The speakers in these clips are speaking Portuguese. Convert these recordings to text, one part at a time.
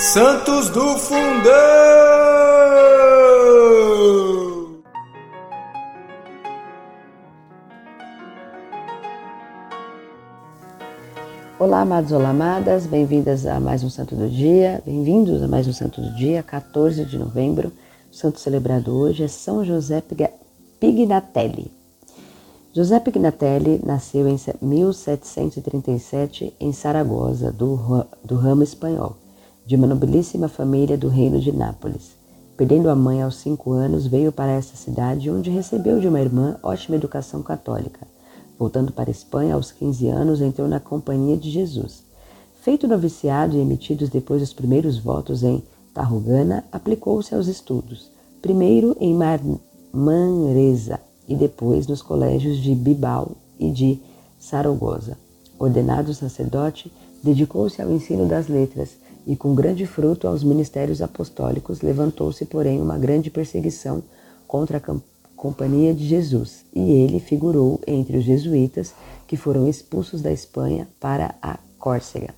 Santos do Fundão! Olá, amados, olá, amadas, bem-vindas a mais um Santo do Dia, bem-vindos a mais um Santo do Dia, 14 de novembro. O santo celebrado hoje é São José Pignatelli. José Pignatelli nasceu em 1737 em Saragossa, do, do ramo espanhol de uma nobilíssima família do reino de Nápoles. Perdendo a mãe aos cinco anos, veio para essa cidade, onde recebeu de uma irmã ótima educação católica. Voltando para a Espanha aos 15 anos, entrou na Companhia de Jesus. Feito noviciado e emitidos depois os primeiros votos em Tarragona, aplicou-se aos estudos, primeiro em Mar Manresa e depois nos colégios de Bilbao e de Saragossa. Ordenado sacerdote, dedicou-se ao ensino das letras e com grande fruto aos ministérios apostólicos, levantou-se, porém, uma grande perseguição contra a Companhia de Jesus, e ele figurou entre os jesuítas que foram expulsos da Espanha para a Córcega.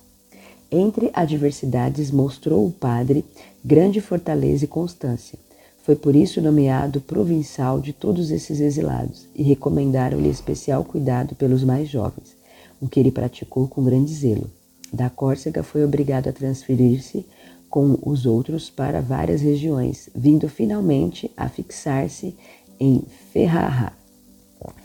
Entre adversidades, mostrou o padre grande fortaleza e constância. Foi por isso nomeado provincial de todos esses exilados e recomendaram-lhe especial cuidado pelos mais jovens, o que ele praticou com grande zelo da Córcega foi obrigado a transferir-se com os outros para várias regiões, vindo finalmente a fixar-se em Ferrara,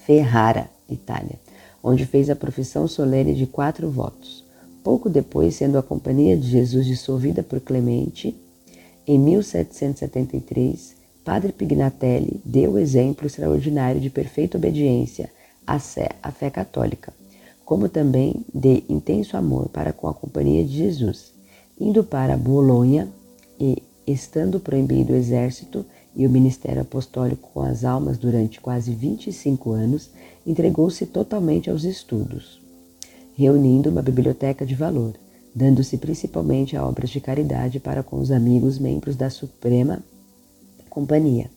Ferrara, Itália, onde fez a profissão solene de quatro votos. Pouco depois, sendo a Companhia de Jesus dissolvida por Clemente, em 1773, Padre Pignatelli deu exemplo extraordinário de perfeita obediência à fé católica como também de intenso amor para com a companhia de Jesus, indo para Bolonha e, estando proibido o exército e o ministério apostólico com as almas durante quase 25 anos, entregou-se totalmente aos estudos, reunindo uma biblioteca de valor, dando-se principalmente a obras de caridade para com os amigos membros da Suprema Companhia.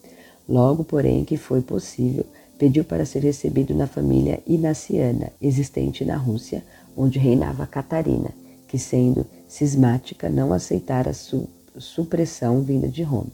Logo, porém, que foi possível, pediu para ser recebido na família inaciana, existente na Rússia, onde reinava Catarina, que, sendo cismática, não aceitara a su supressão vinda de Roma.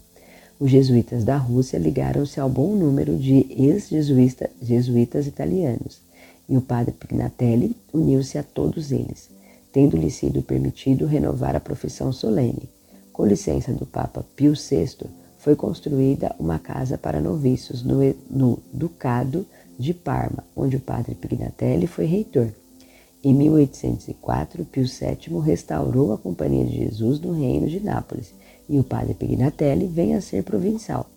Os jesuítas da Rússia ligaram-se ao bom número de ex-jesuítas italianos, e o padre Pignatelli uniu-se a todos eles, tendo-lhe sido permitido renovar a profissão solene. Com licença do Papa Pio VI, foi construída uma casa para noviços no, no Ducado de Parma, onde o padre Pignatelli foi reitor. Em 1804, Pio VII restaurou a Companhia de Jesus no reino de Nápoles e o padre Pignatelli vem a ser provincial.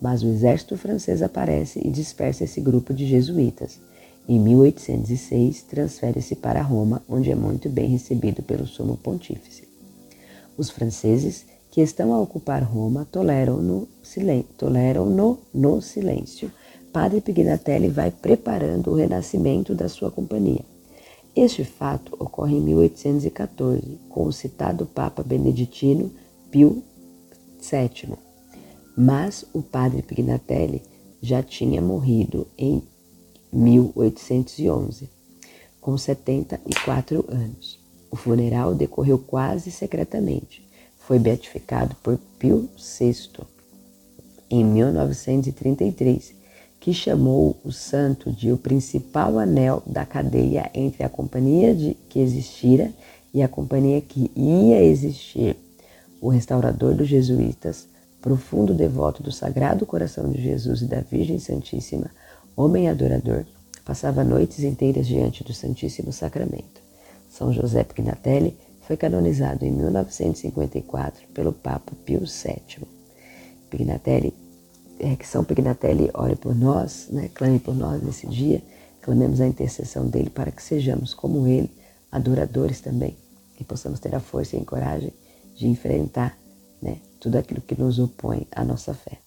Mas o exército francês aparece e dispersa esse grupo de jesuítas. Em 1806, transfere-se para Roma, onde é muito bem recebido pelo sumo pontífice. Os franceses que estão a ocupar Roma toleram no, toleram no, no silêncio. Padre Pignatelli vai preparando o renascimento da sua companhia. Este fato ocorre em 1814, com o citado Papa Beneditino Pio VII. Mas o padre Pignatelli já tinha morrido em 1811, com 74 anos. O funeral decorreu quase secretamente foi beatificado por Pio VI em 1933, que chamou o santo de o principal anel da cadeia entre a companhia de, que existira e a companhia que ia existir. O restaurador dos jesuítas, profundo devoto do Sagrado Coração de Jesus e da Virgem Santíssima, homem adorador, passava noites inteiras diante do Santíssimo Sacramento. São José Pignatelli foi canonizado em 1954 pelo Papa Pio VII. Pignatelli, é, que São Pignatelli ore por nós, né, clame por nós nesse dia, clamemos a intercessão dele para que sejamos como ele, adoradores também, que possamos ter a força e a coragem de enfrentar né, tudo aquilo que nos opõe à nossa fé.